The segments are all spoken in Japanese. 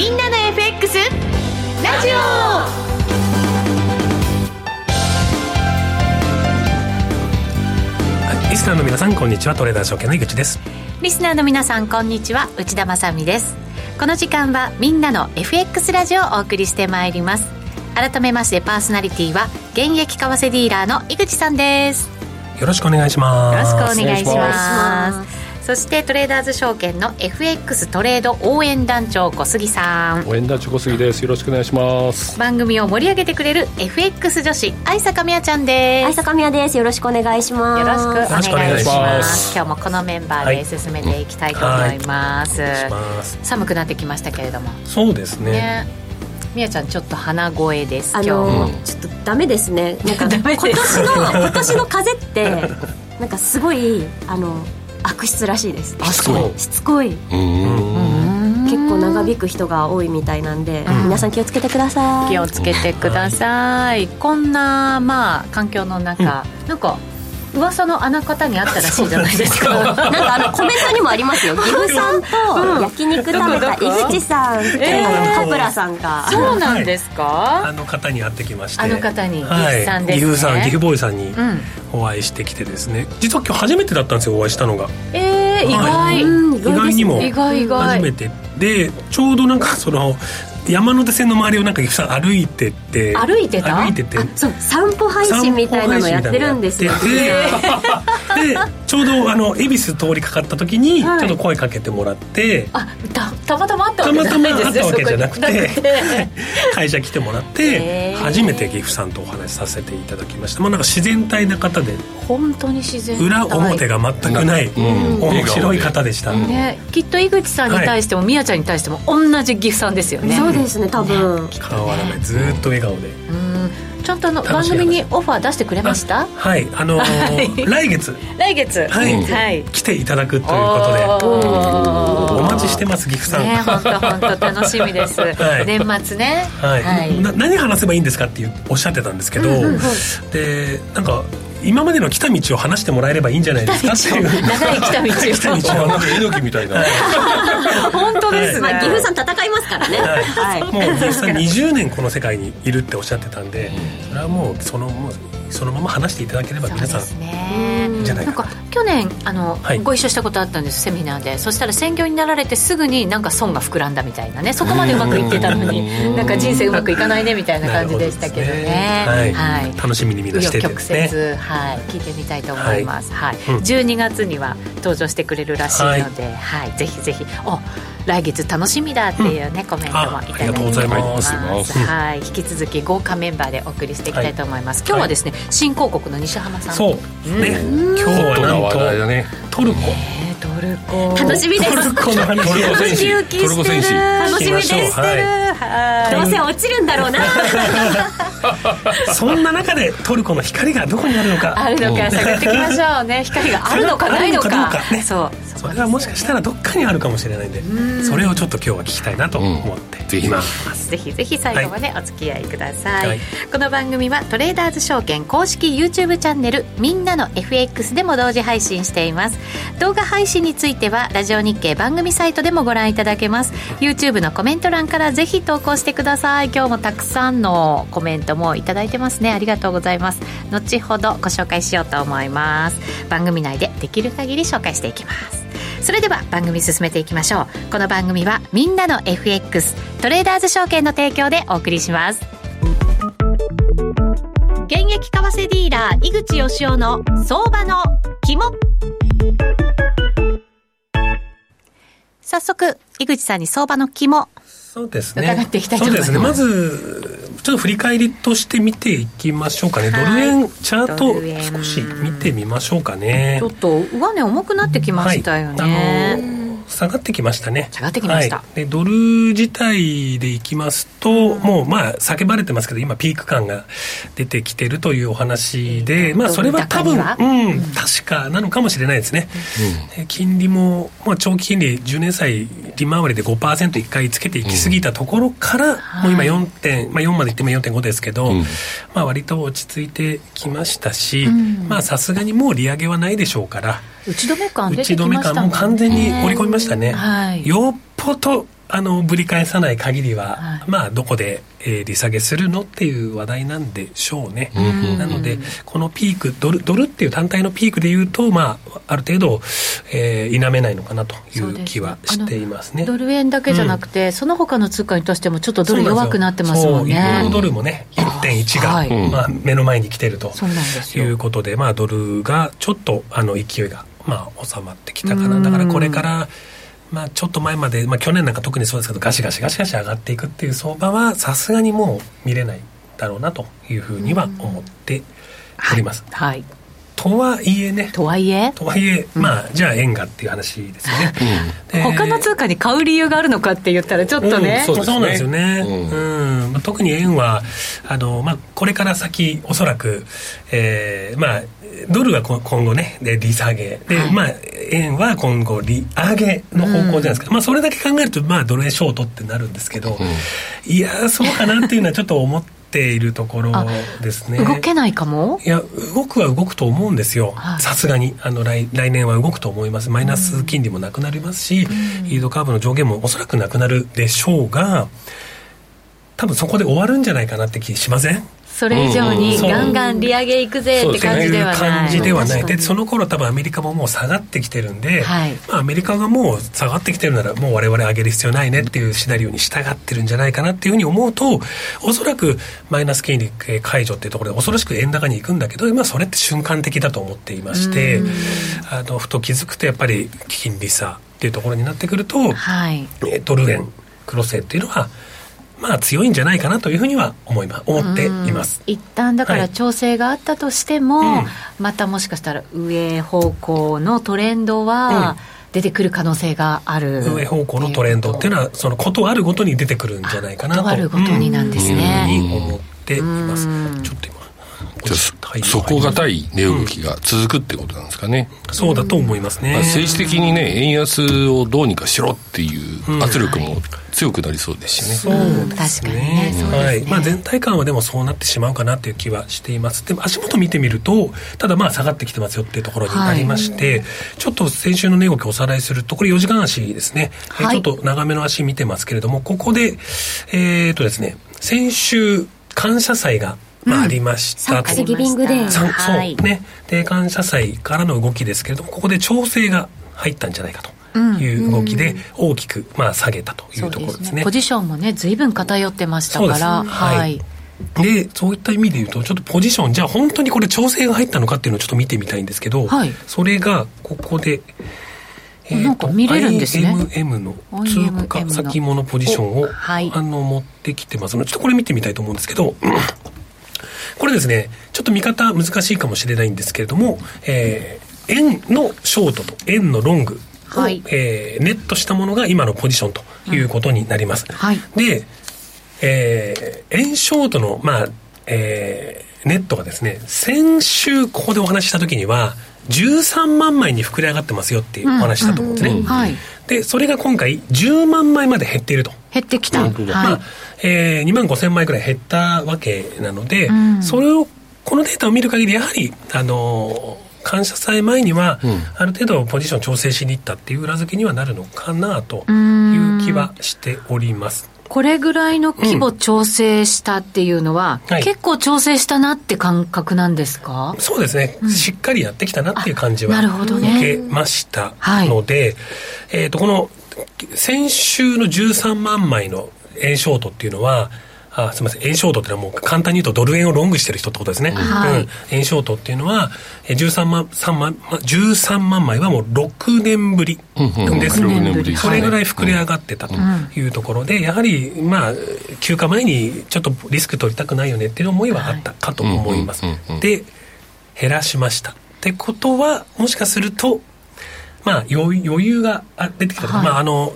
みんなの FX ラジリスナーの皆さんこんにちは。トレーダー証券の井口です。オリスナーの皆さんこんにちは。内田まさです。この時間はみんなの FX ラジオをお送りしてまいります。改めましてパーソナリティは現役為替ディーラーの井口さんです。よろしくお願いします。よろしくお願いしますそしてトレーダーズ証券の FX トレード応援団長小杉さん。応援団長小杉です。よろしくお願いします。番組を盛り上げてくれる FX 女子愛坂美也ちゃんです。愛坂美也です。よろしくお願いします。よろしくお願いします。今日もこのメンバーで進めていきたいと思います、はい。はい、寒くなってきましたけれども。そうですね。ね。みやちゃんちょっと鼻声ですあのー、ちょっとダメですね。なんか 今年の今年の風ってなんかすごいあの悪質らしいです。しつこい。しつこい。結構長引く人が多いみたいなんで、うん、皆さん気をつけてください。気をつけてください、こんなまあ環境の中、うん、なんか噂のあの方にあったらしいじゃないですか。なんかあのコメントにもありますよ。岐阜さんと焼肉食べた井口さんっていうカプラさんがそうなんです。かあの方に会ってきまして。あの方に岐阜さんです、ね、岐阜さん岐阜ボーイさん。にお会いしてきてですね。実は今日初めてだったんですよお会いしたのが。ええー、意外、意外にも初めて。でちょうどなんかその山手線の周りをなんか歩いてて。歩いてた？歩いてて。そう。散歩配信みたいなのやってるんですよでちょうどあの恵比寿通りかかった時にちょっと声かけてもらって、あたたまたまあったわけじゃないですたまたまあったわけじゃなくて 会社来てもらって初めて岐阜さんとお話しさせていただきました。まあなんか自然体な方で本当に自然裏表が全くない、面白い方でした、ね、きっと井口さんに対しても、みやちゃんに対しても同じ岐阜さんですよね。そうですね多分。変わらない。ずっと笑顔で。うんちゃんとの番組にオファー出してくれました？はいあのー、来月。来月。はい、はい、来ていただくということで。お待ちしてます岐阜さん。ね本当本当楽しみです、はい、年末ね。はい、はい、何話せばいいんですかっておっしゃってたんですけど、うんうん、でなんか今までの来た道を話してもらえればいいんじゃないですか？っていう長い来た道を。来た道をなんか猪木みたいな。本当ですね、まあ、岐阜さん戦いますからね、はい、もう岐阜さん20年この世界にいるっておっしゃってたんでそれはもうそのもうそのまま話していただければ皆さんじゃないかなんか去年あの、はい、ご一緒したことあったんです。セミナーで。そしたら専業になられてすぐになんか損が膨らんだみたいなね。そこまでうまくいってたのになんか人生うまくいかないねみたいな感じでしたけどね、ね、はい、はい、楽しみにみんなしてて、ね、曲折、はい、聞いてみたいと思います、はい。はい、うん、12月には登場してくれるらしいので、はい、ぜひぜひ。お来月楽しみだっていうね、うん、コメントもいただいております。はい。引き続き豪華メンバーでお送りしていきたいと思います、今日はですね、新興国の西浜さんそう。ね、今日はなん。と、ね、トルコ、トルコ。楽しみです。トルコの話トルコ選手トルコ楽しみです。はいどうせ落ちるんだろうな。そんな中でトルコの光がどこにあるのか。あるのか探っていきましょうね。光があるのかないのか。ねそう。それはもしかしたらどっかにあるかもしれないんでそれをちょっと今日は聞きたいなと思っています、ぜひぜひ最後までお付き合いください、はい、この番組はトレーダーズ証券公式 YouTube チャンネルみんなの FX でも同時配信しています。動画配信についてはラジオ日経番組サイトでもご覧いただけます。YouTube のコメント欄からぜひ投稿してください。今日もたくさんのコメントもいただいてますね。ありがとうございます。後ほどご紹介しようと思います。番組内でできる限り紹介していきます。それでは番組進めていきましょう。この番組はみんなの FX トレーダーズ証券の提供でお送りします。現役為替ディーラー井口義雄の相場の肝。早速井口さんに相場の肝。そうですね。伺っていきたいと思います。そうですね。まずちょっと振り返りとして見ていきましょうかね、ドル円チャート少し見てみましょうかね。ちょっと上値重くなってきましたよね、はい下がってきましたね。下がってきました、はい、でドル自体でいきますと、うん、もうまあ叫ばれてますけど今ピーク感が出てきてるというお話で、まあそれは多分うん、確かなのかもしれないですね、うん、金利も、まあ、長期金利10年債利回りで 5%1 回つけていきすぎたところから、もう今4点、まあ、4までいっても4.5ですけど、まあ割と落ち着いてきましたし、まあさすがにもう利上げはないでしょうから打ち止め感打ち止め感も完全に織り込みましたね、はい、よっぽどあのぶり返さない限りは、はい、まあどこで、えー、利下げするのっていう話題なんでしょうね、なのでこのピークドルドルっていう単体のピークでいうと、まあ、ある程度、えー、否めないのかなという気はしていますね。ドル円だけじゃなくて、うん、その他の通貨にとしてもちょっとドル弱くなってますもんね。ドルもね1.1が、はい、まあ、目の前に来てるということでまあ、ドルがちょっとあの勢いが、まあ、収まってきたかな。だからこれからまあ、ちょっと前まで、まあ、去年なんか特にそうですけどガシガシガシガシ上がっていくっていう相場はさすがにもう見れないだろうなというふうには思っております。はい、はいとはいえね。とはいえ？とはいえ、まあ、じゃあ円がっていう話ですよね。うん、他の通貨に買う理由があるのかって言ったらちょっとね。うん、そうそうなんですよね。うん、うん、特に円は、あの、まあ、これから先、おそらく、えー、まあ、ドルは今後ね、で、利下げ。で、はい、まあ、円は今後、利上げの方向じゃないですか。うん、まあ、それだけ考えると、まあ、ドル円ショートってなるんですけど、いやそうかなっていうのはちょっと思って、ているところですね。動けないかも？いや動くは動くと思うんですよ。さすがにあの来来年は動くと思います。マイナス金利もなくなりますし、うん、イードカーブの上限もおそらくなくなるでしょうが多分そこで終わるんじゃないかなって気しません？それ以上にガンガン利上げいくぜって感じではない、感じではない。でその頃多分アメリカももう下がってきてるんで、はい、まあ、アメリカがもう下がってきてるならもう我々上げる必要ないねっていうシナリオに従ってるんじゃないかなっていうふうに思うとおそらくマイナス金利解除っていうところで恐ろしく円高に行くんだけど、まあ、それって瞬間的だと思っていましてあのふと気づくとやっぱり金利差っていうところになってくると、はい、ドル円クロス円っていうのはまあ強いんじゃないかなというふうには思いま思っています。一旦だから調整があったとしても、はいまたもしかしたら上方向のトレンドは、出てくる可能性がある。上方向のトレンドっていうのはそのことあるごとに出てくるんじゃないかなとあるごとになんですね、うん、思っています。ちょっと底堅い値動きが続くってことなんですかね、うん、そうだと思いますね、まあ、政治的にね円安をどうにかしろっていう圧力も強くなりそうですしね、そうですね、はい。まあ、全体感はでもそうなってしまうかなという気はしています。でも足元見てみるとただまあ下がってきてますよっていうところになりまして、はい、ちょっと先週の値動きをおさらいするとこれ4時間足ですね、はい、ちょっと長めの足見てますけれどもここでえっ、ー、とですね先週感謝祭がまあ、ありましたと。ギビングデー。そうね。で、感謝祭からの動きですけれども、ここで調整が入ったんじゃないかと。いう動きで大きく、まあ、下げたというところですね。すねポジションもね、ずいぶん偏ってましたから。はい、はいでそういった意味で言うとちょっとポジションじゃあ本当にこれ調整が入ったのかっていうのをちょっと見てみたいんですけど、はい、それがここで、えー、なんか見れるんですね IMM の通貨先物ポジションを、はい、あの持ってきてますのでちょっとこれ見てみたいと思うんですけどこれですね、ちょっと見方難しいかもしれないんですけれども、えー、円のショートと円のロングを、はい、えー、ネットしたものが今のポジションということになります。うんはい、で、えー、円ショートの、まあ、えー、ネットがですね、先週ここでお話しした時には、13万枚に膨れ上がってますよっていうお話したと思うんですね。うんうんはい、で、それが今回10万枚まで減っていると。減ってきた。まあ、えー、2万5千枚ぐらい減ったわけなので、うん、それを、このデータを見る限り、やはり、あのー、感謝祭前には、ある程度ポジション調整しに行ったっていう裏付けにはなるのかなという気はしております。これぐらいの規模調整したっていうのは、うんはい、結構調整したなって感覚なんですか？そうですね、うん、しっかりやってきたなっていう感じは受けましたので、ねはい、えーと、この先週の13万枚の円ショートっていうのはあすみません。円ショートっていうのはもう簡単に言うとドル円をロングしてる人ってことですね、はい、うん、円ショートっていうのは13万3万13万枚はもう6年ぶりです、ね、それぐらい膨れ上がってたとい。うところで、やはりまあ休暇前にちょっとリスク取りたくないよねっていう思いはあったかと思います、で減らしました。ってことはもしかするとまあ余裕が出てきた、はい、まああの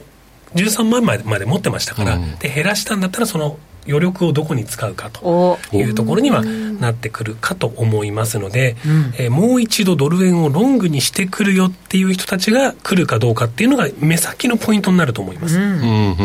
13万枚まで持ってましたから、うん、で減らしたんだったらその余力をどこに使うかというところにはなってくるかと思いますので、うん、えー、もう一度ドル円をロングにしてくるよっていう人たちが来るかどうかっていうのが目先のポイントになると思います。うん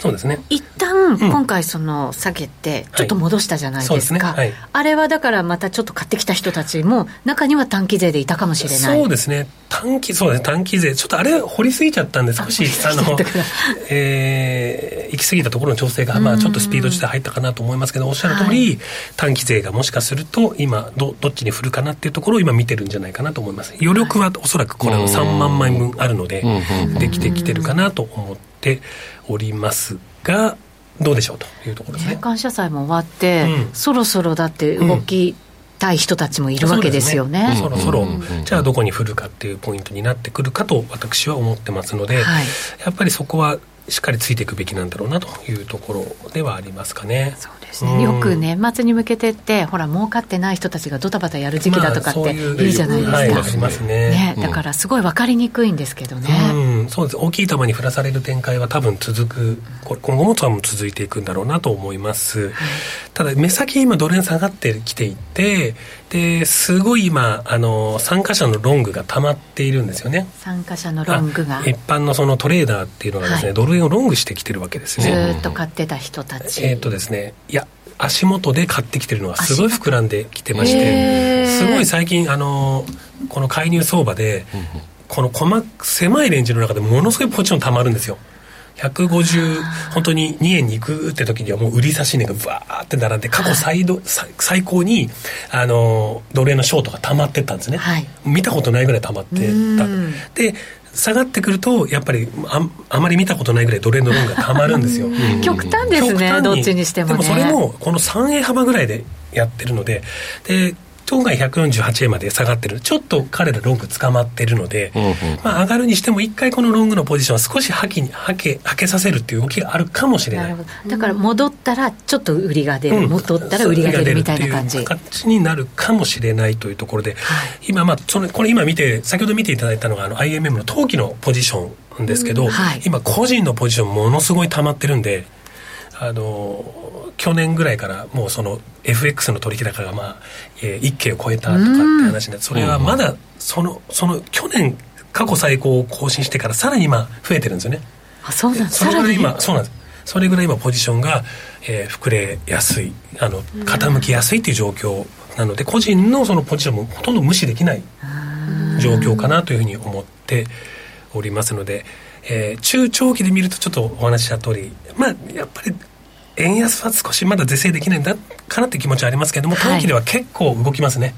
そうですね。一旦今回その下げてちょっと戻したじゃないですか、あれはだからまたちょっと買ってきた人たちも中には短期税でいたかもしれない。そうですね。短期そうです短期税。ちょっとあれ掘りすぎちゃったんで少しあの、えー、行き過ぎたところの調整が、まあ、ちょっとスピード自体入ったかなと思いますけどおっしゃる通り、はい、短期税がもしかすると今どどっちに振るかなっていうところを今見てるんじゃないかなと思います。余力はおそらくこれの3万枚分あるのでできてきてるかなと思っておりますがどうでしょうというところですね。感謝祭も終わって、うん、そろそろだって動き、たい人たちもいるわけですよね。そ、ね、ろそろ、じゃあどこに振るかっていうポイントになってくるかと私は思ってますので、はい、やっぱりそこはしっかりついていくべきなんだろうなというところではありますかね。そうですね、うん、よく年末に向けてってほら儲かってない人たちがドタバタやる時期だとかって言うじゃないですか、まあ、はい、ますね、ね、だからすごい分かりにくいんですけどね、うん、そうです。大きい球に振らされる展開は多分続く今後も多分続いていくんだろうなと思います、はい、ただ目先今ドル円下がってきていてですごい今あの参加者のロングが溜まっているんですよね。参加者のロングが。一般のそのトレーダーっていうのがですね、はい、ドル円をロングしてきてるわけですね。ずっと買ってた人たち。えっ、とですねいや足元で買ってきてるのがすごい膨らんできてましてすごい最近あのこの介入相場で、この細狭いレンジの中でものすごいポジションたまるんですよ150本当に2円に行くって時にはもう売り差し値がぶわーって並んで過去最ど、最高にあのドル円のショートが溜まってったんですね、はい、見たことないぐらい溜まってた。で下がってくるとやっぱりああまり見たことないぐらいドル円のロンがたまるんですよ。極端ですねどっちにしても、ね、でもそれもこの3円幅ぐらいでやってるのでで今回148円まで下がってる。ちょっと彼らロング捕まってるので、うんうん、まあ、上がるにしても一回このロングのポジションは少しはきにはけはけさせるっていう動きがあるかもしれない。だから戻ったらちょっと売りが出る、うん、戻ったら売りが出るみたいな感じ。形になるかもしれないというところで、はい、今まあそのこれ今見て先ほど見ていただいたのがあの IMM の冬季のポジションですけど、うん。はい、今個人のポジションものすごい溜まってるんであの去年ぐらいからもうその FX の取引高がまあ、えー、1件を超えたとかって話でそれはまだそのその去年過去最高を更新してからさらに今増えてるんですよね。あそうなんですそれぐらい今そうなんです。それぐらい今ポジションが、えー、膨れやすいあの傾きやすいっていう状況なので個人のそのポジションもほとんど無視できない状況かなというふうに思っておりますので、えー、中長期で見るとちょっとお話した通りまあやっぱり円安は少しまだ是正できないんだかなって気持ちはありますけれども短期では結構動きますね、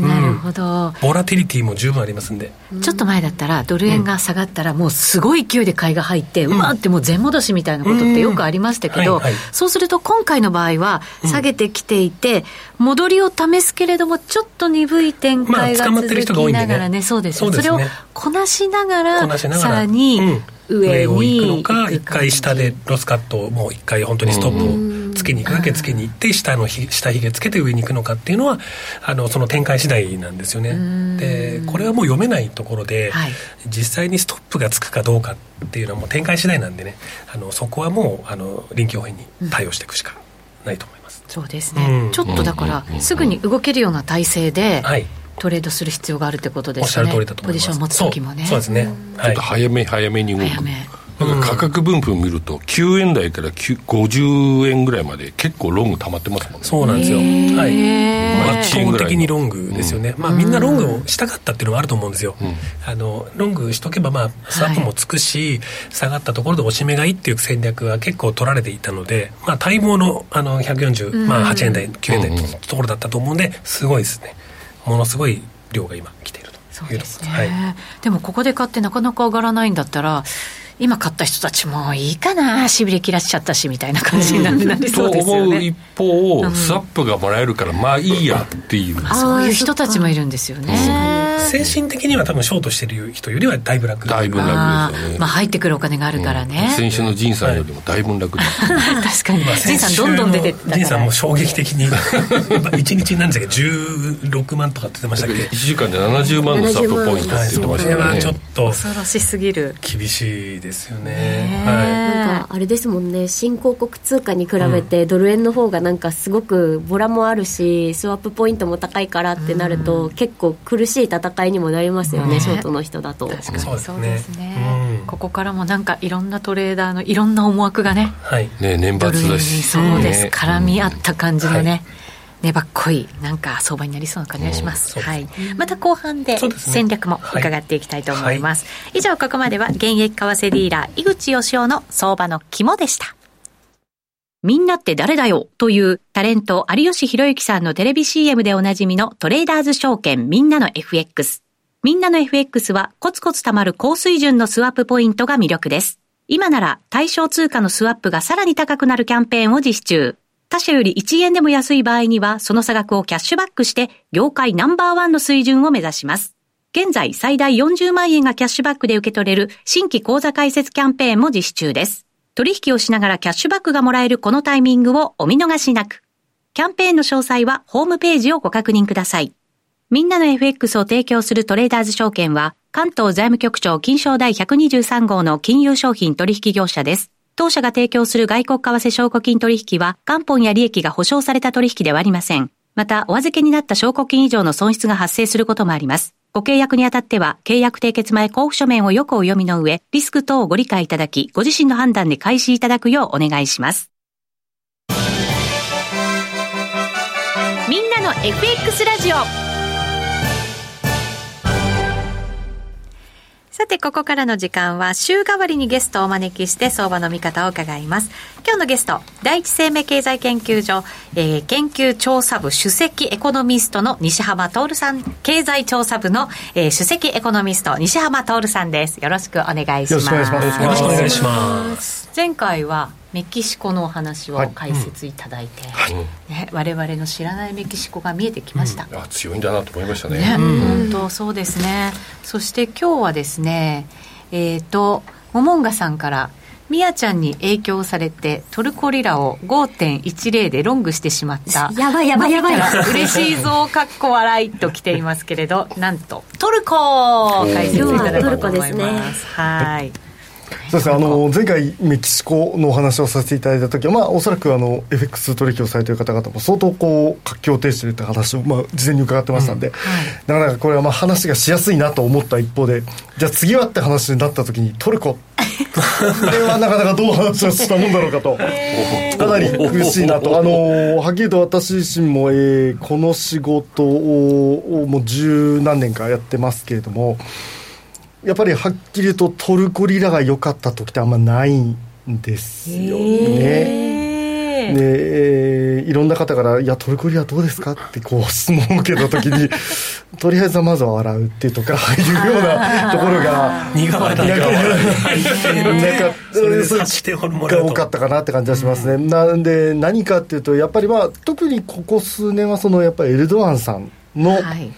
なるほど、ボラティリティも十分ありますんで。ちょっと前だったらドル円が下がったらもうすごい勢いで買いが入って、うん、わってもう全戻しみたいなことってよくありましたけど、そうすると今回の場合は下げてきていて、戻りを試すけれどもちょっと鈍い展開が続きながらね,、そうですそれをこなしながらさらに、上を行くのか一回下でロスカットをもう一回本当にストップをつけに行くだけつけに行って下のひ下ひげつけて上に行くのかっていうのはあのその展開次第なんですよね。でこれはもう読めないところで、はい、実際にストップがつくかどうかっていうのはもう展開次第なんでねあのそこはもうあの臨機応変に対応していくしかないと思います、うん、そうですね、うん、ちょっとだからすぐに動けるような体制で、はいトレードする必要があるってことですね。おっしゃる通りだと思います。ポジション持つ時もね。そうですね。ちょっと早め早めに動く。早め。なんか価格分布見ると9円台から50円ぐらいまで結構ロング溜まってますもんね。そうなんですよ。はい。圧倒的にロングですよね、うん、まあみんなロングをしたかったっていうのはあると思うんですよ、うん、あのロングしとけばまあスワップもつくし、はい、下がったところで押し目がいいっていう戦略は結構取られていたのでまあ待望のあの140、まあ8円台9円台のところだったと思うんですごいですねものすごい量が今来ているとそうですね、はい、でもここで買ってなかなか上がらないんだったら今買った人たちもいいかなしびれ切らしちゃったしみたいな感じになりそうですよね。と思う一方、スワップがもらえるからまあいいやっていう、そういう人たちもいるんですよね。精神的には多分ショートしてる人よりはだいぶ楽。だいぶ楽ですよね。まあ入ってくるお金があるからね、うん、先週の仁さんよりもだいぶ楽です、確かに。仁さんどんどん出てった仁さんも衝撃的に 1日なんですけど16万とかって言ってましたっけ？1時間で70万のスタップポイントって言ってましたね、はちょっと恐ろしすぎる。厳しいですよね。はい。なんかあれですもんね。新興国通貨に比べてドル円の方がなんかすごくボラもあるしスワップポイントも高いからってなると結構苦しい戦いにもなりますよね、ショートの人だと。確かに。そうですね、ここからもなんかいろんなトレーダーのいろんな思惑がね、はい、ね年末だし。そうです、絡み合った感じのね、はい。粘っこいなんか相場になりそうな感じがします。はい。また後半で戦略も伺っていきたいと思います。はい、以上ここまでは現役為替ディーラー井口義雄の相場の肝でした。みんなって誰だよというタレント有吉弘行さんのテレビ CM でおなじみのトレーダーズ証券みんなの FX。みんなの FX はコツコツ貯まる高水準のスワップポイントが魅力です。今なら対象通貨のスワップがさらに高くなるキャンペーンを実施中。他社より1円でも安い場合にはその差額をキャッシュバックして業界ナンバーワンの水準を目指します。現在最大40万円がキャッシュバックで受け取れる新規口座開設キャンペーンも実施中です。取引をしながらキャッシュバックがもらえるこのタイミングをお見逃しなく。キャンペーンの詳細はホームページをご確認ください。みんなの FX を提供するトレーダーズ証券は、関東財務局長金賞第123号の金融商品取引業者です。当社が提供する外国為替証拠金取引は、元本や利益が保証された取引ではありません。また、お預けになった証拠金以上の損失が発生することもあります。ご契約にあたっては、契約締結前交付書面をよくお読みの上、リスク等をご理解いただき、ご自身の判断で開始いただくようお願いします。みんなの FX ラジオさて、ここからの時間は週替わりにゲストをお招きして相場の見方を伺います。今日のゲスト、第一生命経済研究所、えー、研究調査部首席エコノミストの西浜徹さん、経済調査部の、えー、首席エコノミスト西浜徹さんです。よろしくお願いします。よろしくお願いします。よろしくお願いします。前回はメキシコのお話を解説いただいて、はい。うんね、我々の知らないメキシコが見えてきました、うん、あ強いんだなと思いましたね。ね、うん、本当そうですね。そして今日はですねえっ、ー、とモモンガさんからみやちゃんに影響されてトルコリラを5.10でロングしてしまった。やばいやばいやばい。嬉しいぞかっこ笑いと来ていますけれどなんとトルコ解説いただこうと思います、はいそうですねあの前回メキシコのお話をさせていただいた時は、まあ、おそらくあの FX 取引をされている方々も相当こう活況を呈しているという話を、まあ、事前に伺ってましたんで、うんはい、なかなかこれはまあ話がしやすいなと思った一方でじゃあ次はって話になった時にトルコ。これは なかなかどう話をしたもんだろうかと。かなり苦しいなと。あのはっきりと私自身も、えー、この仕事をもう十何年かやってますけれどもやっぱりはっきり言うとトルコリラが良かった時ってあんまないんですよね。で、えー、いろんな方から「いやトルコリラどうですか?」ってこう質問を受けた時に とりあえずまずは笑うっていうとかいうような ところが苦笑いが多かったかなって感じがしますね、うん、なんで何かっていうとやっぱりまあ特にここ数年はそのやっぱりエルドアンさんの、はい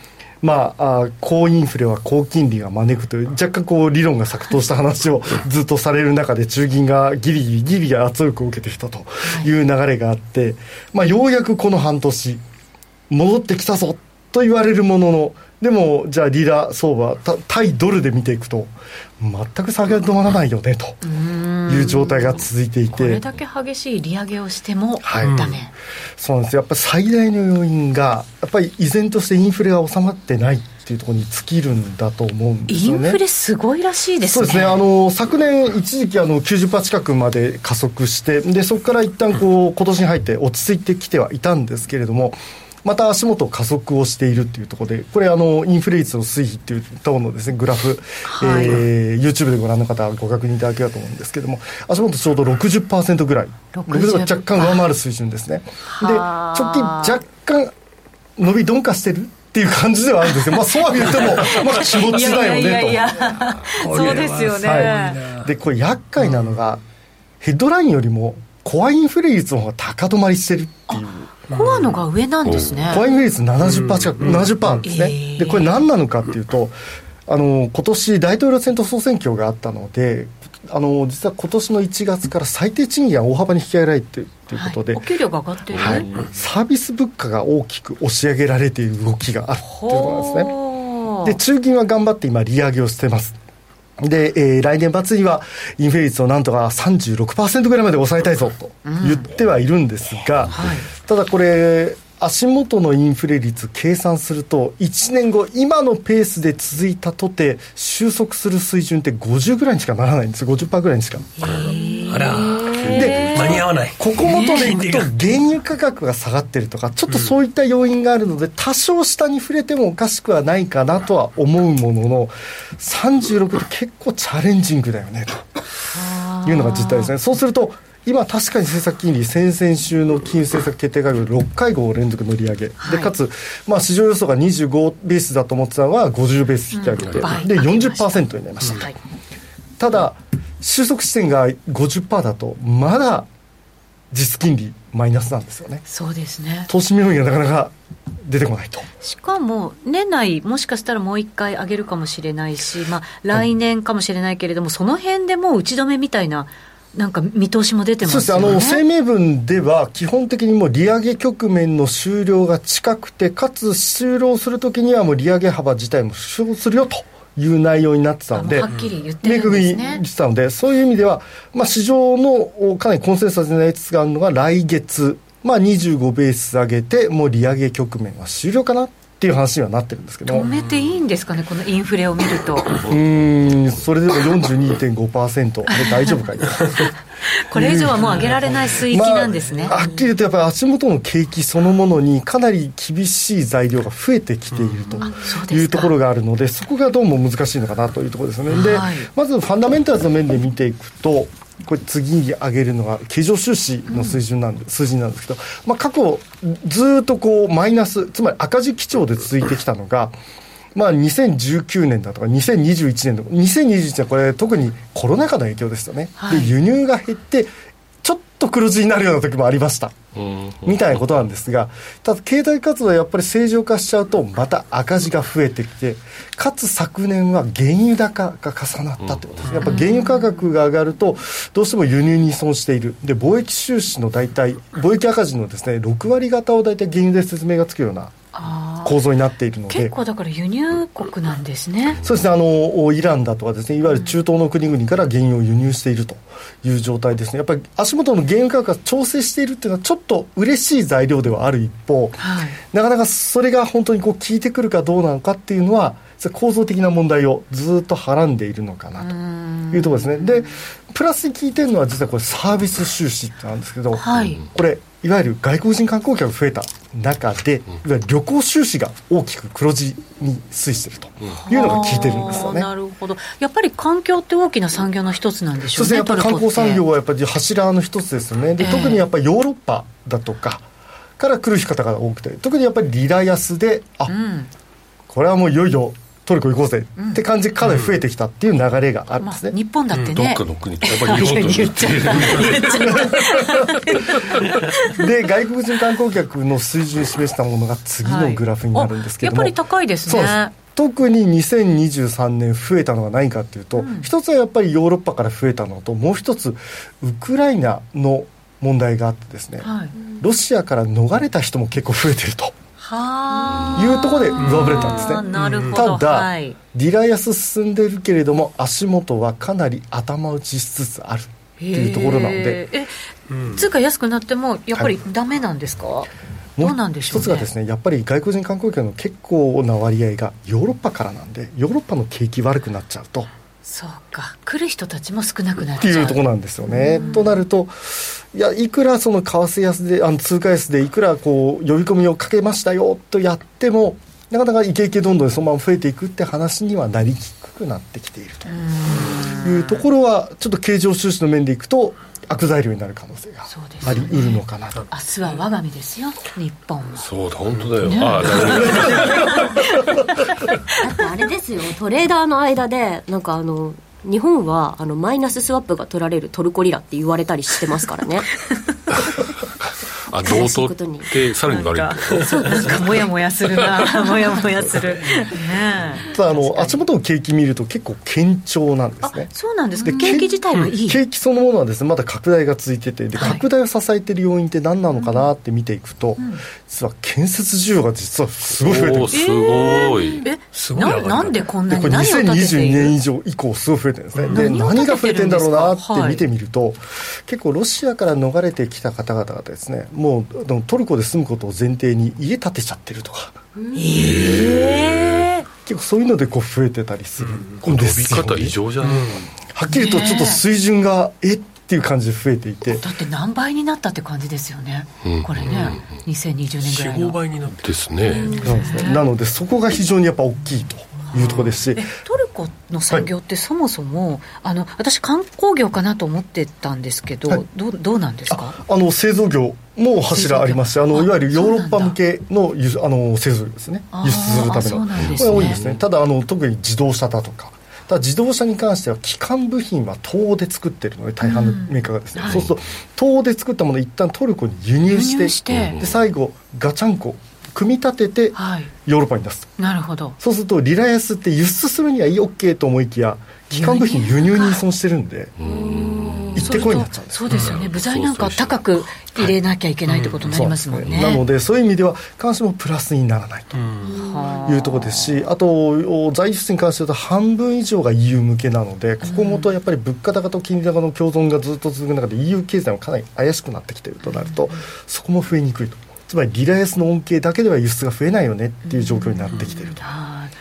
まあ、あ高インフレは高金利が招くという若干こう理論が錯綜した話を ずっとされる中で中銀がギリギリギリ圧力を受けてきたとい。う流れがあって、まあ、ようやくこの半年戻ってきたぞと言われるもののでもじゃあリラ相場対ドルで見ていくと全く下げ止まらないよねという状態が続いていてこれだけ激しい利上げをしてもダメ、そうなんですやっぱり最大の要因がやっぱり依然としてインフレが収まってないっていうところに尽きるんだと思うんですよね。インフレすごいらしいですね。そうですね。あの昨年一時期あの90%近くまで加速してでそこから一旦こう今年に入って落ち着いてきてはいたんですけれども。また足元加速をしているっていうところで、これあの、インフレ率の推移っていうとのですね、グラフ、はい、えー、YouTube でご覧の方はご確認いただければと思うんですけれども、足元ちょうど60%ぐらい、60若干上回る水準ですね。で、直近若干伸び鈍化してるっていう感じではあるんですよ。まあそうは言っても、まあ気持ちだよねと。いやそうですよね。はい、で、これ厄介なのが、ヘッドラインよりも、コアインフレ率の方が高止まりしてるっていう。コアのが上なんですね。コアインフレ率70%近く、70%あるんですね。で、これ何なのかっていうと、あの、今年大統領選と総選挙があったので、あの実は今年の1月から最低賃金が大幅に引き上げられているということで、はい、お給料が上がっている、はい、サービス物価が大きく押し上げられている動きがあるということなんですね。で中銀は頑張って今利上げをしてます。で、えー、来年末にはインフレ率をなんとか36%ぐらいまで抑えたいぞと言ってはいるんですが、うんはい、ただこれ、足元のインフレ率計算すると1年後今のペースで続いたとて収束する水準って50ぐらいにしかならないんです。50%ぐらいにしか。あらで間に合わない。ここ元でいくと原油価格が。下がってるとかちょっとそういった要因があるので、多少下に触れてもおかしくはないかなとは思うものの36って結構チャレンジングだよねというのが実態ですね。そうすると今、確かに政策金利、先々週の金融政策決定会合で6回合連続乗り上げ、はい、でかつ、まあ、市場予想が25ベースだと思ってたのは50ベース引き上げて、うん、で40%になりました。はい、ただ収束地点が50%だとまだ実金利マイナスなんですよね。そうですね。投資見本がなかなか出てこないと。しかも年内もしかしたらもう一回上げるかもしれないし、まあ、来年かもしれないけれども、はい、その辺でもう打ち止めみたいななんか見通しも出てますよね。そうですあの声明文では、基本的にもう利上げ局面の終了が近くて、かつ終了するときにはもう利上げ幅自体も縮小するよと。いう内容になってたので、はっきり言ってるんですね。言ってたので、そういう意味では、まあ、市場のかなりコンセンサスになりつつあるのが、来月、まあ、25ベース上げて、もう利上げ局面は終了かなっていう話にはなってるんですけど止めていいんですかね、このインフレを見ると。うんそれでも42.5%、あれ大丈夫かい？これ以上はもう上げられない水域なんですね、まあ、はっきり言うと、やっぱり足元の景気そのものにかなり厳しい材料が増えてきているというところがあるので、そこがどうも難しいのかなというところですね。で、まずファンダメンタルズの面で見ていくと、これ次に上げるのが経常収支の水準なんで、うん、数字なんですけど、まあ、過去ずっとこうマイナスつまり赤字基調で続いてきたのがまあ、2019年だとか2021年とか2021年はこれ特にコロナ禍の影響ですよね、はい、で輸入が減ってちょっと黒字になるような時もありました、みたいなことなんですがただ経済活動はやっぱり正常化しちゃうとまた赤字が増えてきてかつ昨年は原油高が重なったってことです。やっぱ原油価格が上がるとどうしても輸入に依存している。で貿易収支の大体貿易赤字のですね6割方を大体原油で説明がつくような構造になっているので。結構だから輸入国なんですね。そうですね。あのイランだとかですねいわゆる中東の国々から原油を輸入しているという状態ですね。やっぱり足元の原油価格が調整しているっていうのはちょっと嬉しい材料ではある一方、はい、なかなかそれが本当にこう効いてくるかどうなのかっていうのは構造的な問題をずっとはらんでいるのかなというところですね。でプラスに効いてるのは実はこれサービス収支なんですけど、はい、これいわゆる外国人観光客が増えた中で、いわゆる旅行収支が大きく黒字に推移しているというのが効いてるんですよね。なるほど。やっぱり環境って大きな産業の一つなんでしょうね。そうですね。やっぱり観光産業はやっぱり柱の一つですよね。で、特にやっぱりヨーロッパだとかから来る方が多くて、特にやっぱりリラ安で、あ、うん、これはもういよいよトルコ行こうぜって感じかなり増えてきたっていう流れがあるんですね、まあ、日本だってね、どっかの国ってやっぱり日本と言っちゃう。で外国人観光客の水準を示したものが次のグラフになるんですけども、はい、やっぱり高いですね。特に2023年増えたのは何かというと、うん、一つはやっぱりヨーロッパから増えたのともう一つウクライナの問題があってですね、はい、ロシアから逃れた人も結構増えてると。いうところで上振れたんですね。ただ、はい、リラ安進んでるけれども足元はかなり頭打ちしつつあるっていうところなので。え、通貨安くなってもやっぱりダメなんですか、はいどうなんでしょう、ね、一つがですねやっぱり外国人観光客の結構な割合がヨーロッパからなんでヨーロッパの景気悪くなっちゃうとそうか。来る人たちも少なくなっていうところなんですよね。となるといやいくらその為替安であの通貨安でいくらこう呼び込みをかけましたよとやってもなかなかイケイケどんどんそのまま増えていくって話にはなりにくくなってきているというところはちょっと経常収支の面でいくと悪材料になる可能性がありうるのかなと、ね、明日は我が身ですよ日本は。そうだ本当だよ、ね、あ だってあれですよトレーダーの間でなんかあの日本はあのマイナススワップが取られるトルコリラって言われたりしてますからね あ同等ってさらに悪い。そうなんかもやもやするな。もやもやする。ねただあの足元の景気見ると結構堅調なんですね。そうなんですか。景気自体はいい、景気そのものはですねまだ拡大が続いててで、拡大を支えている要因って何なのかなって見ていくと、実は建設需要が実はすごい増えてる。すごい。えすごいなんでこんなにこれ2022年以上以降すごい増えてるんですね、で何が増えてんだろうなって見てみると、結構ロシアから逃れてきた方々がですねもうトルコで住むことを前提に家建てちゃってるとか。ええ結構そういうのでこう増えてたりするんですよ、ね、飛び方異常じゃない、うん、はっきりとちょっと水準が、えっていう感じで増えていて。だって何倍になったって感じですよね、うん、これね、うん、2020年ぐらいの。45倍になってですね、うん、なのでそこが非常にやっぱ大きいというところです。しトルコの産業ってそもそも、はい、あの私観光業かなと思ってたんですけど、はい、どどうなんですか？あの製造業も柱ありますしあのいわゆるヨーロッパ向けのあの製造業ですね輸出するための、ね、これ多いですね。ただあの特に自動車だとか。ただ自動車に関しては基幹部品は東欧で作ってるので大半のメーカーがですね、うん。はい、そうすると東欧で作ったものを一旦トルコに輸入してで最後ガチャンコ組み立ててヨーロッパに出す、はい、なるほど。そうするとリライアスって輸出するにはいい OK と思いきや基幹部品輸入に依存してるんで行ってこいになっちゃうんですそうですよね。部材なんか高く入れなきゃいけないってことになりますもんね,、なのでそういう意味では関心もプラスにならないというところですしあと在輸出に関して言うと半分以上が EU 向けなのでここもとやっぱり物価高と金利高の共存がずっと続く中で EU 経済もかなり怪しくなってきているとなるとそこも増えにくいと。つまりリライアスの恩恵だけでは輸出が増えないよねっていう状況になってきていると。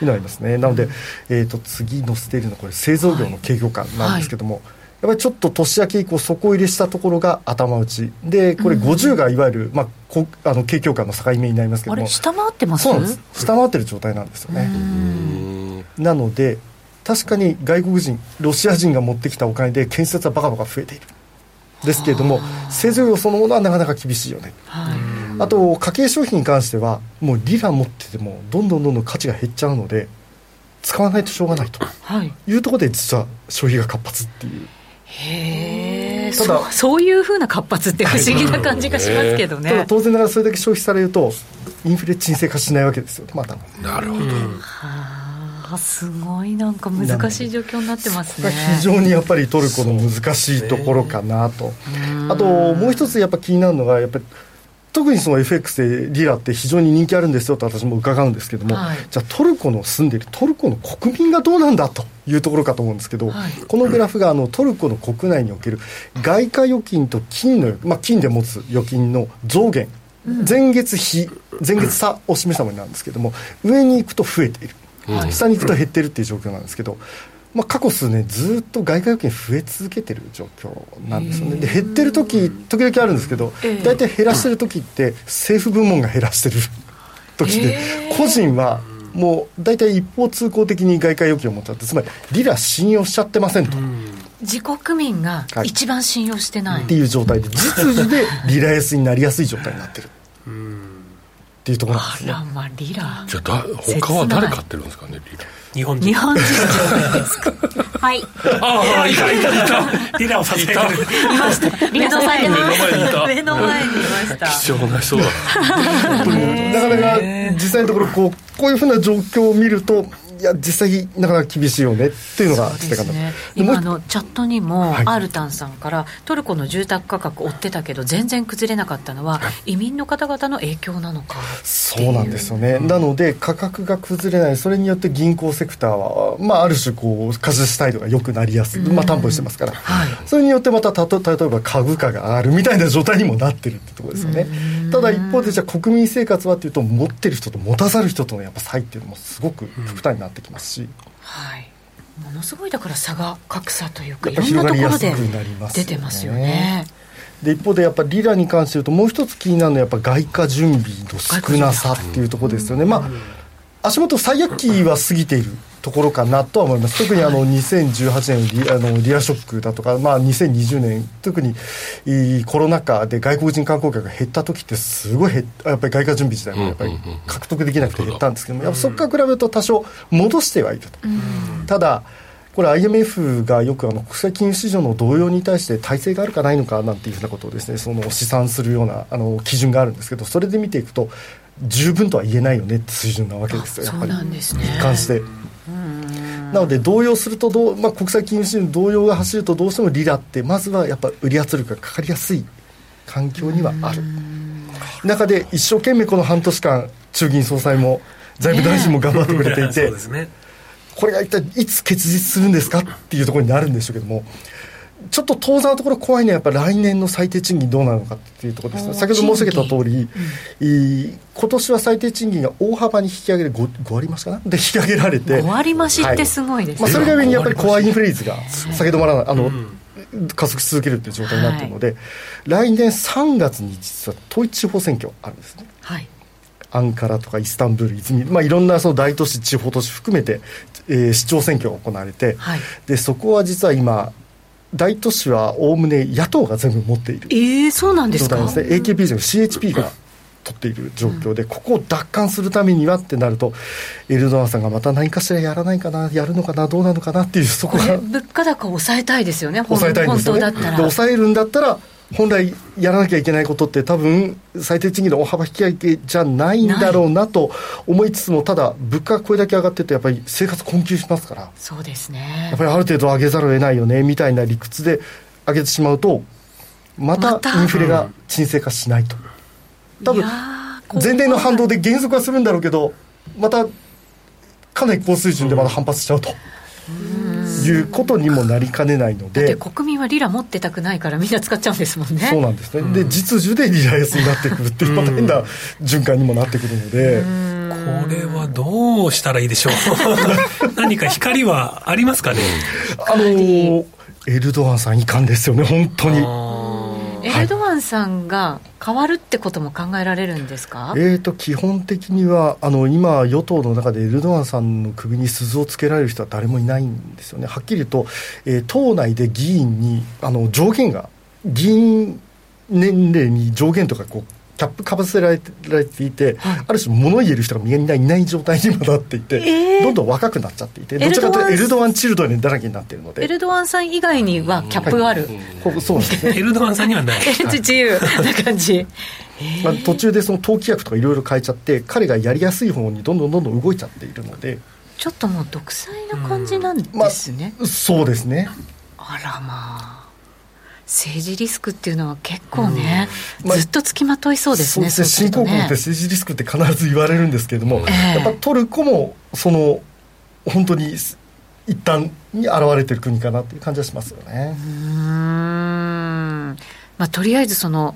いうのがありますね。なので、えーと、次載せているのはこれ製造業の景況感なんですけども、はい。はいやっぱりちょっと年明け以降底入れしたところが頭打ち。でこれ50がいわゆる、まあ、こあの景況感の境目になりますけども。下回ってます？そうなんです。下回ってる状態なんですよね。なので確かに外国人ロシア人が持ってきたお金で建設はバカバカ増えている。ですけれども製造業そのものはなかなか厳しいよね、はい、あと家計商品に関してはもうリラ持っててもどんどんどんどん価値が減っちゃうので使わないとしょうがないとい。うところで実は消費が活発っていう。へえただそういうふうな活発って不思議な感じがしますけどね、ただ当然ながらそれだけ消費されるとインフレ沈静化しないわけですよまたなるほど、はあすごいなんか難しい状況になってますね。非常にやっぱりトルコの難しいところかなと、あともう一つやっぱ気になるのがやっぱり特にその FX でリラって非常に人気あるんですよと私も伺うんですけども、はい、じゃあトルコの住んでいるトルコの国民がどうなんだというところかと思うんですけど、はい、このグラフがあのトルコの国内における外貨預金と金の、まあ、金で持つ預金の増減、前月比前月差を示したものなんですけども上に行くと増えている、下に行くと減っているっていう状況なんですけどまあ、過去数年ずっと外貨預金増え続けてる状況なんですよね。で減ってる時時々あるんですけど大体減らしてる時って政府部門が減らしてる時で個人はもう大体一方通行的に外貨預金を持っちゃってつまりリラ信用しちゃってませんと。自国民が一番信用してない、はい、っていう状態で実需でリラ安になりやすい状態になってるっていうところなんですね。あらまあリラ。じゃあ他は誰買ってるんですかねリラ。日本人。日本人ですか？はい。ああいたいた。いたリラをさせてい。ました。リラされてます。目の前にいました。貴重な人だ。なかなか実際のところこうこういうふうな状況を見るといや実際なかなか厳しいよねっていうのが伝え方、ね、今のチャットにも、アルタンさんからトルコの住宅価格追ってたけど全然崩れなかったのは、移民の方々の影響なのかそうなんですよね、うん、なので価格が崩れない。それによって銀行セクターは、まあ、ある種こう貸し態度が良くなりやすい、まあ、担保してますから、はい、それによってまたたと例えば株価が上がるみたいな状態にもなってるってところですよね。ただ一方でじゃあ国民生活はっていうと持ってる人と持たざる人とのやっぱ差異っていうのもすごく極端になってきますし、はいものすごいだから差が格差というかいろんなところで出てますよね。で一方でやっぱりリラに関して言うともう一つ気になるのはやっぱ外貨準備の少なさっていうところですよね。まあ足元最悪期は過ぎているところかなとは思います、特にあの2018年のリあのリアショックだとか、まあ、2020年、特にコロナ禍で外国人観光客が減った時ってすごい減やっぱり外貨準備自体もやっぱり獲得できなくて減ったんですけども、やっぱそこから比べると多少戻してはいると。ただこれ IMF がよくあの国際金融市場の動揺に対して体制があるかないのかなんていうふうなことをですねその試算するようなあの基準があるんですけどそれで見ていくと十分とは言えないよねって水準なわけですよやっぱり。一貫して。なので動揺するとどう、まあ、国際金融市場の動揺が走るとどうしてもリラってまずはやっぱ売り圧力がかかりやすい環境にはある。中で一生懸命この半年間中銀総裁も財務大臣も頑張ってくれていて、ね、これが一体いつ結実するんですかっていうところになるんでしょうけどもちょっと当座のところ怖いのはやっぱ来年の最低賃金どうなのかっていうところです先ほど申し上げた通り、うん、今年は最低賃金が大幅に引き上げで 5, 5割増しかな？で引き上げられて。5割増しってすごいですね、はい、まあ、それが上にやっぱりコアインフレーズが下げ止まらないあの、うん。加速し続けるという状態になっているので、はい、来年3月に実は統一地方選挙あるんですね。はい。アンカラとかイスタンブール、泉、まあ、いろんなその大都市、地方都市含めて、えー、市長選挙が行われて、はい、でそこは実は今、大都市はおおむね野党が全部持っている。えー、そうなんですか？ですね、AKP じゃなく CHP が取っている状況で、ここを奪還するためにはってなると、エルドアンさんがまた何かしらやらないかな、やるのかな、どうなのかなっていう、そこが。物価高を抑えたいですよね、抑えたいんですよね。で抑えるんだったら、本来やらなきゃいけないことって多分最低賃金の大幅引き上げじゃないんだろうなと思いつつもただ物価がこれだけ上がっててやっぱり生活困窮しますから。そうですね。やっぱりある程度上げざるを得ないよねみたいな理屈で上げてしまうとまたインフレが沈静化しないと、多分前年の反動で減速はするんだろうけどまたかなり高水準でまだ反発しちゃうと。いうことにもなりかねないので。国民はリラ持ってたくないからみんな使っちゃうんですもんね。そうなんですね、うん、で実需でリラ安になってくるっていうまた変な循環にもなってくるので。これはどうしたらいいでしょう。何か光はありますかね？あのエルドアンさんいかんですよね本当にエルドアンさんが変わるってことも考えられるんですか、えーと、基本的にはあの今、与党の中でエルドアンさんの首に鈴をつけられる人は誰もいないんですよね、はっきり言うと、えー、党内で議員にあの上限が、議員年齢に上限とかこうキャップかぶせられていて、はい、ある種物言える人がみんないない状態にもなっていて、えー、どんどん若くなっちゃっていてどちらかというとエルドアンチルドレンだらけになっているので。エルドアンさん以外にはキャップがある、はい、そうですね。エルドアンさんにはない。自由。な感じ、まあ、途中でその党規約とかいろいろ変えちゃって彼がやりやすい方にどんどんどんどん動いちゃっているので。ちょっともう独裁な感じなんですね、まあ、そうですね。あらまあ政治リスクっていうのは結構ね、うん。まあ、ずっとつきまといそうですね、そうですね、新興国って政治リスクって必ず言われるんですけれども、えー、やっぱトルコも、その本当に一旦に現れてる国かなっていう感じはしますよね。うん。まあ、とりあえずその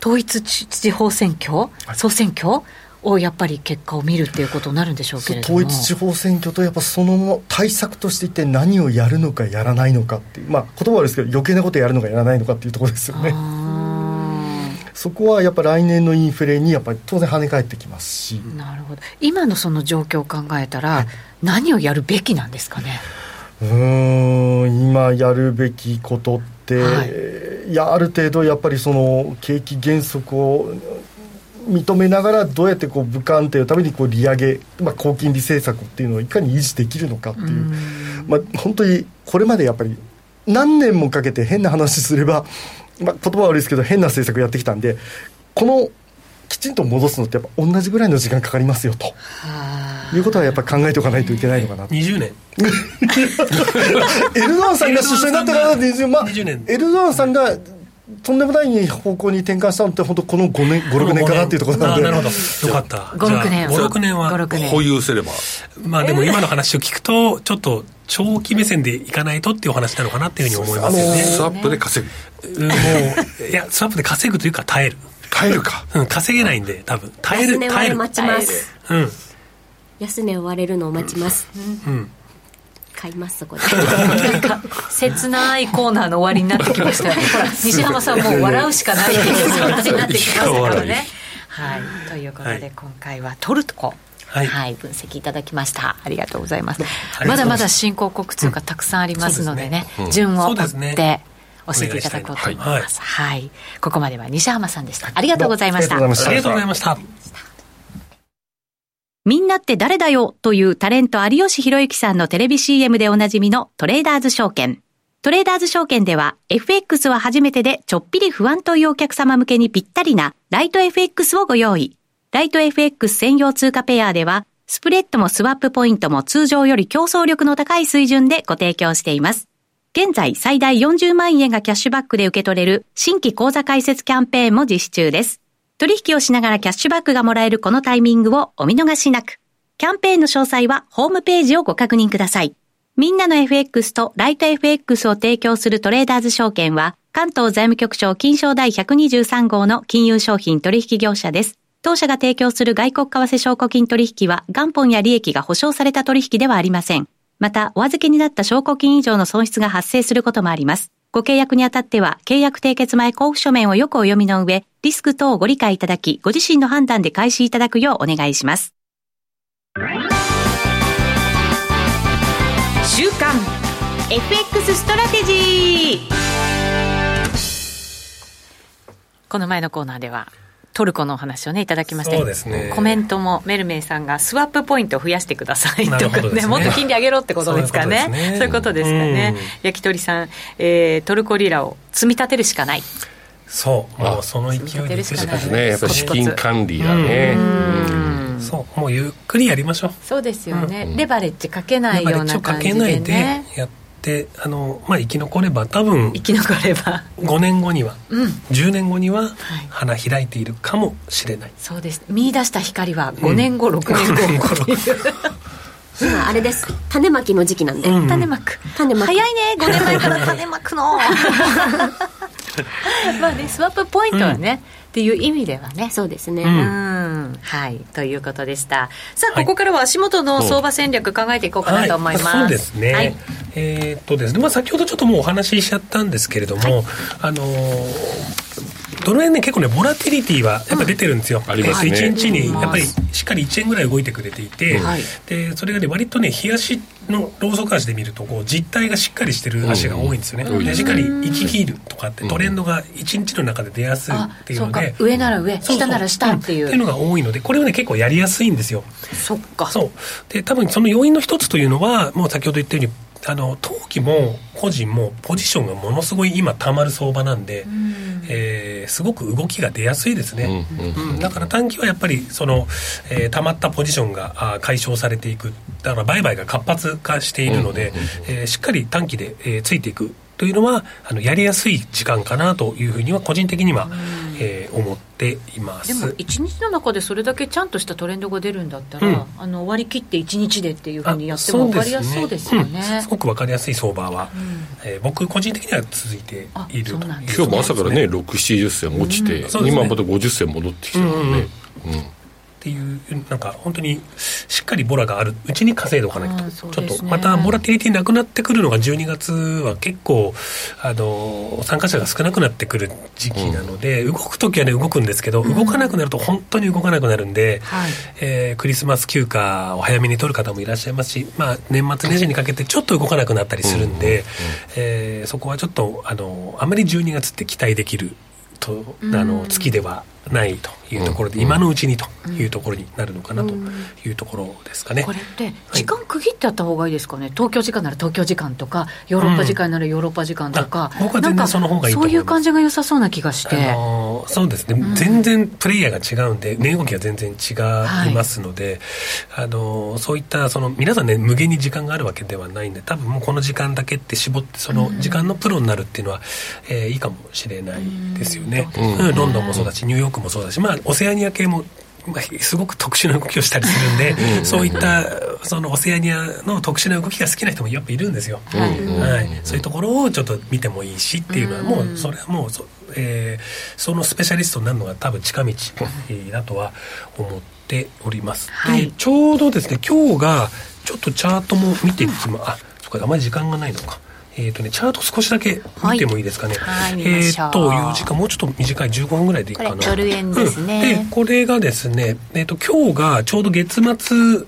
統一地方選挙、総選挙、をやっぱり結果を見るっていうことになるんでしょうけれども。統一地方選挙とやっぱその対策として一体何をやるのかやらないのかっていうまあ言葉はですけど余計なことやるのかやらないのかっていうところですよね。そこはやっぱ来年のインフレにやっぱり当然跳ね返ってきますし。なるほど。今のその状況を考えたら、はい、何をやるべきなんですかね？うん今やるべきことって、はい、いやある程度やっぱりその景気減速を認めながらどうやってこう武漢定のためにこう利上げ、まあ、高金利政策っていうのをいかに維持できるのかっていう、うまあ、本当にこれまでやっぱり何年もかけて変な話すれば、まあ、言葉は悪いですけど変な政策やってきたんでこのきちんと戻すのってやっぱ同じぐらいの時間かかりますよと。いうことはやっぱり考えておかないといけないのかな20 年。エルドアンさんが首相になってから20、まあ、エルドアンさんがとんでもない方向に転換したのって、本当、この5年、5、6年かなっていうところなんで、なるほど、よかった、5、6年、5、6年は、保有すれば、まあでも今の話を聞くと、ちょっと長期目線でいかないとっていうお話なのかなっていうふうに思いますよね。スワップで稼ぐ。もう、いや、スワップで稼ぐというか、耐える。耐えるか。うん、稼げないんで、多分耐える、耐える。待ちます。うん。安値を割れるのを待ちます。うん、うん買いますそこで。なんか切ないコーナーの終わりになってきましたほら 西浜さんもう笑うしかないっていう感じになってきましたからね。はい。ということで、今回はトルコ。はい、はい、分析いただきました。ありがとうございます。まだまだ新興国通貨たくさんありますのでね、うん、順を追って教えていただこうと思います、はい、はい、ここまでは西浜さんでした。ありがとうございました。ありがとうございましたみんなって誰だよというタレント有吉弘行さんのテレビ CM でおなじみのトレーダーズ証券。トレーダーズ証券では FX は初めてでちょっぴり不安というお客様向けにぴったりなライト FX をご用意。ライト FX 専用通貨ペアではスプレッドもスワップポイントも通常より競争力の高い水準でご提供しています。現在最大40万円がキャッシュバックで受け取れる新規口座開設キャンペーンも実施中です。取引をしながらキャッシュバックがもらえるこのタイミングをお見逃しなく。キャンペーンの詳細はホームページをご確認ください。みんなの FX とライト FX を提供するトレーダーズ証券は、関東財務局長金賞第123号の金融商品取引業者です。当社が提供する外国為替証拠金取引は元本や利益が保証された取引ではありません。また、お預けになった証拠金以上の損失が発生することもあります。ご契約にあたっては、契約締結前交付書面をよくお読みの上、リスク等をご理解いただき、ご自身の判断で開始いただくようお願いします。週刊 FX ストラテジーこの前のコーナーではトルコのお話をねいただきましてね。コメントもメルメイさんがスワップポイントを増やしてくださいとかね、ね、もっと金利上げろってことですかね。そういうことですかね、焼き鳥さん、えー、トルコリラを積み立てるしかない。そう。もうその勢いでしかない。ね。やっぱり資金管理がね。そう。もうゆっくりやりましょう。そうですよね、うん、レバレッジかけないような感じで、ね、レバレッジかけないでやってであの、まあ、生き残れば多分生き残れば。5年後には、うん、10年後には花開いているかもしれない、そうです。見出した光は5年後、うん、6年後。今あれです。種まきの時期なんで、うん、種まく。種まく。早いね。5年前から種まくの まあねスワップポイントはね、うん。っていう意味ではね。そうですね、うん、はい。ということでした。さあ、ここからは足元の相場戦略考えていこうかなと思います、はい、そうですね、はい、えー、っとですね、まあ、先ほどちょっともうお話ししちゃったんですけれども、はい、あのードル円ね、結構ね、ボラティリティはやっぱ出てるんですよ。ありますね。1日にやっぱりしっかり1円ぐらい動いてくれていて、で、それがね、割とね、日足のローソク足で見ると、こう、実体がしっかりしてる足が多いんですよね。でしっかり行き切るとかって、トレンドが1日の中で出やすいっていうので、上なら上、下なら下っていう。っていうのが多いので、これはね、結構やりやすいんですよ。そっか。そう。で、多分その要因の一つというのは、もう先ほど言ったように、あの投機も個人もポジションがものすごい今たまる相場なんで、うん、えー、すごく動きが出やすいですね、うん、だから短期はやっぱりその、えー、たまったポジションがあ解消されていく。だから売買が活発化しているので、えー、しっかり短期で、えー、ついていくというのはあのやりやすい時間かなというふうには個人的には、えー、思っています。でも1日の中でそれだけちゃんとしたトレンドが出るんだったら、うん、あの割り切って1日でっていうふうにやっても分かりやすそうですよね。す、ねうん、すごく分かりやすい相場は、うん、えー、僕個人的には続いていると今日も朝からね6 7 0銭落ちて、うん、今また50銭戻ってきてるので、うん。っていうなんか本当にしっかりボラがある。うちに稼いでおかないと、ね、ちょっとまたボラティリティなくなってくる。のが12月は結構あの参加者が少なくなってくる時期なので、うん、動く時はね動くんですけど、動かなくなると本当に動かなくなるんで、はい、えー、クリスマス休暇を早めに取る方もいらっしゃいますし、まあ、年末年始にかけてちょっと動かなくなったりするんで、うん、えー、そこはちょっとあのあまり12月って期待できるとあの月ではないというところで、今のうちにというところになるのかなというところですかね。これって時間区切ってあった方がいいですかね、東京時間なら東京時間とかヨーロッパ時間ならヨーロッパ時間とか、僕は全然その方がいいとそういう感じが良さそうな気がして、あのー、そうですね、全然プレイヤーが違うんで値動きが全然違いますので、はい、あのー、そういったその皆さんね無限に時間があるわけではないんで多分もうこの時間だけって絞ってその時間のプロになるっていうのは、えー、いいかもしれないですよね、うん、ロンドンもそうだしニューヨークもそうだしまあオセアニア系もまあ、すごく特殊な動きをしたりするんで、うん、そういったそのオセアニアの特殊な動きが好きな人もやっぱいるんですよ、はい、はい、そういうところをちょっと見てもいいしっていうのはもうそれはもうそ,、えー、そのスペシャリストになるのが多分近道だとは思っております、はい、でちょうどですね今日がちょっとチャートも見ていつもあそこあまり時間がないのかえっ、ー、とね、チャート少しだけ見てもいいですかね。はい、えっ、ー、と、いう時間、もうちょっと短い15分ぐらいでいいかな。ドル円ですね。うん、で、これがですね、えっ、ー、と、今日がちょうど月末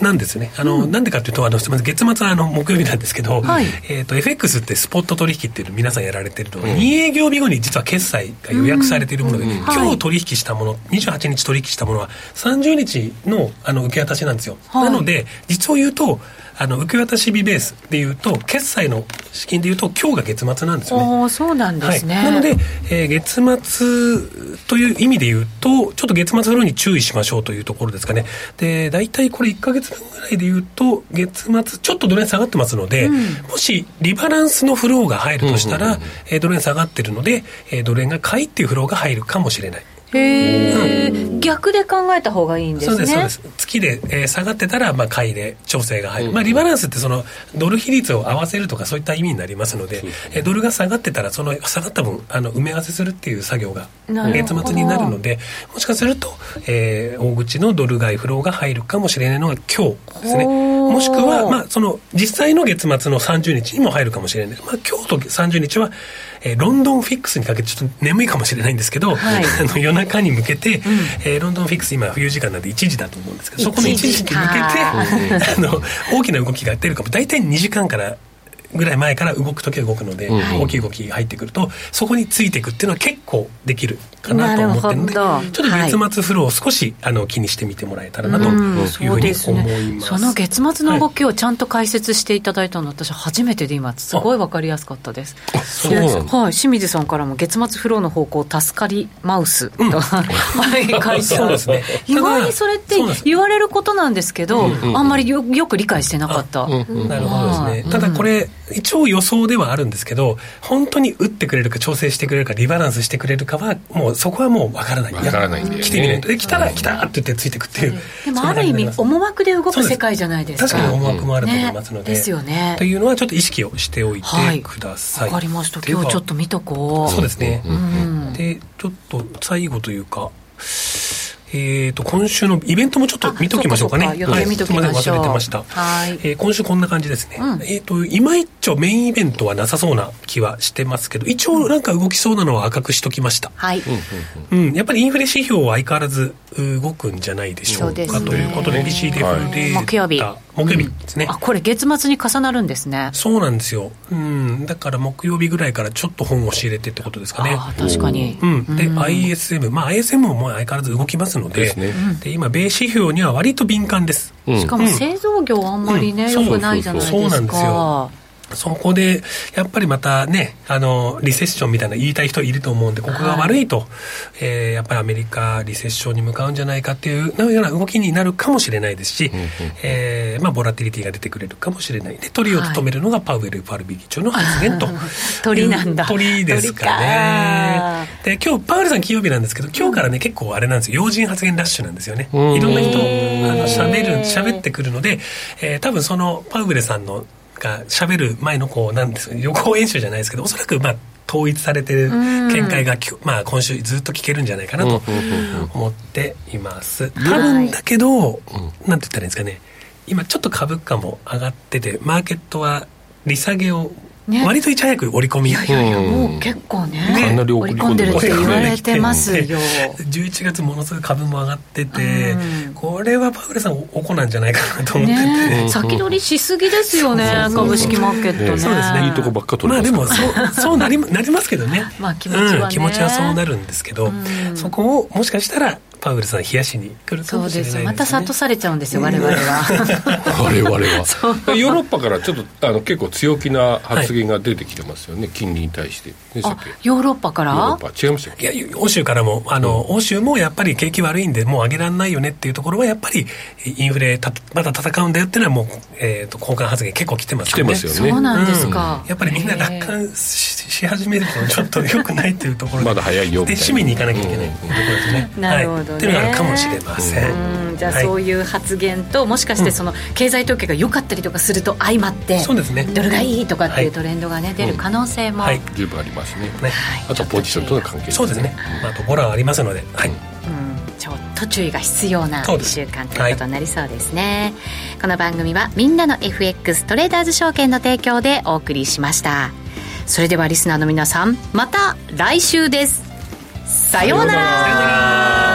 なんですね。あの、うん、なんでかというと、あの、すみません、月末はあの、木曜日なんですけど、はい、えっ、と、FX ってスポット取引っていうの皆さんやられてるのが、う。ん、2営業日後に実は決済が予約されているもので、うん、今日取引したもの、28日取引したものは30日のあの受け渡しなんですよ。はい、なので、実を言うと、あの受け渡し日ベースでいうと決済の資金でいうと今日が月末なんですよね。そうなんですね、はい、なので、えー、月末という意味でいうとちょっと月末フローに注意しましょうというところですかね。で大体これ1か月分ぐらいでいうと月末ちょっとドル円下がってますので、うん、もしリバランスのフローが入るとしたら、うんうんうん、えー、ドル円下がってるので、えー、ドル円が買いっていうフローが入るかもしれない。へえ、逆で考えた方がいいんですね。そうですそうです。月で、えー、下がってたら、まあ、買いで調整が入る、うん、まあ、リバランスってそのドル比率を合わせるとかそういった意味になりますので、えー、ドルが下がってたらその下がった分あの埋め合わせするっていう作業が月末になるのでもしかすると、えー、大口のドル買いフローが入るかもしれないのが今日ですね。もしくは、まあ、その実際の月末の30日にも入るかもしれない、まあ、今日と30日はえー、ロンドンフィックスにかけてちょっと眠いかもしれないんですけど、はい、あの夜中に向けて、うん、えー、ロンドンフィックス今冬時間なんで1時だと思うんですけどそこの1時に向けて あの大きな動きが出るかも。大体2時間からぐらい前から動く時は動くので、うん、大きい動きが入ってくるとそこについていくっていうのは結構できるかなと思ってるのでちょっと月末フローを少し、はい、あの気にしてみてもらえたらなというふうに思います,、ね、その月末の動きをちゃんと解説していただいたの私初めてで今すごい分かりやすかったです。はい、清水さんからも月末フローの方向助かりマウスと、うん、はい書いてある。ね、意外にそれって言われることなんですけど、あんまりよよく理解してなかった、なるほどですね、ただこれ一応予想ではあるんですけど本当に打ってくれるか調整してくれるかリバランスしてくれるかはもうそこはもう分からない。分からないんで、ね、来てみないと。来たら来たって言ってついてくっていう、でもある意味思惑で動く世界じゃないですか。確かに思惑もあると思いますので、ね、ですよね。というのはちょっと意識をしておいてください。わ、はい、かりました。今日ちょっと見とこう。そうですね、うん、でちょっと最後というかえーと、今週のイベントもちょっと見ときましょうかね。予定見ときましょう。忘れてました。はい。えー、今週こんな感じですね。うん、えっ、ー、と、今一丁メインイベントはなさそうな気はしてますけど、一応なんか動きそうなのは赤くしときました。はい。うん、やっぱりインフレ指標は相変わらず動くんじゃないでしょうか、ね、ということで、利デフレ木曜日。木曜日ですね、うん、あこれ月末に重なるんですね。そうなんですよ、うん、だから木曜日ぐらいからちょっと本を仕入れてってことですかね。あ確かに、うん、で、うん、ISM まあ ISM ももう相変わらず動きますので。で、ね、で今米指標には割と敏感です、しかも製造業あんまりね、うん、よくないじゃないですか。そうなんですよそこで、やっぱりまたね、あの、リセッションみたいな言いたい人いると思うんで、ここが悪いと、はい、えー、やっぱりアメリカ、リセッションに向かうんじゃないかっていうような動きになるかもしれないですし、うんうん、えー、まあ、ボラティリティが出てくれるかもしれない。で、鳥を務めるのがパウエル FRB 議長の発言と。鳥なんだ。鳥ですかね。で、今日、パウエルさん金曜日なんですけど、今日からね、結構あれなんですよ、要人発言ラッシュなんですよね。いろんな人、あの、喋る、喋ってくるので、えー、多分その、パウエルさんのが喋る前のこうなんですか予行演習じゃないですけどおそらくまあ統一されてる見解が、まあ、今週ずっと聞けるんじゃないかなと思っています。多分だけど、なんて言ったらいいんですかね。今ちょっと株価も上がっててマーケットは利下げをね、割といち早く織り込み。いやいやいやもう結構ねかなり織り込んでるって言われてますよ。11月ものすごい株も上がってて、これはパウエルさんおこなんじゃないかなと思ってて、ね、先取りしすぎですよね株式マーケットね。そうですね。いいとこばっか取まあでもそうそうなりなりますけどね。まあ気持ちは、ね。うん、気持ちはそうなるんですけど、そこをもしかしたらパウエルさん冷やしに来るかもしれないです、ね、また諭されちゃうんですよ、我々は。我々は。ヨーロッパからちょっとあの結構強気な発言が出てきてますよね、はい、金利に対して、ね、ヨーロッパから？ヨーロッパ。違いましたいや欧州からもあの、うん、欧州もやっぱり景気悪いんでもう上げられないよねっていうところはやっぱりインフレたまだ戦うんだよっていうのはもう、えーと、交換発言結構来てますよね。来てますよね。そうなんですか、うん、やっぱりみんな楽観しし始めるとちょっとよくないっていうところまだ早いよで締めに行かなきゃいけないところですね、なるほど。ね、っていうのがあるかもしれません、じゃあそういう発言ともしかしてその経済統計が良かったりとかすると相まって、そうですね。ドルがいいとかっていうトレンドがね、出る可能性も、十分ありますね。ね、あとポジションとの関係そうですね、まあ、あとボラはありますので。はい、ちょっと注意が必要な1週間ということになりそうですね、はい、この番組はみんなの FX トレーダーズ証券の提供でお送りしました。それではリスナーの皆さんまた来週です。さようなら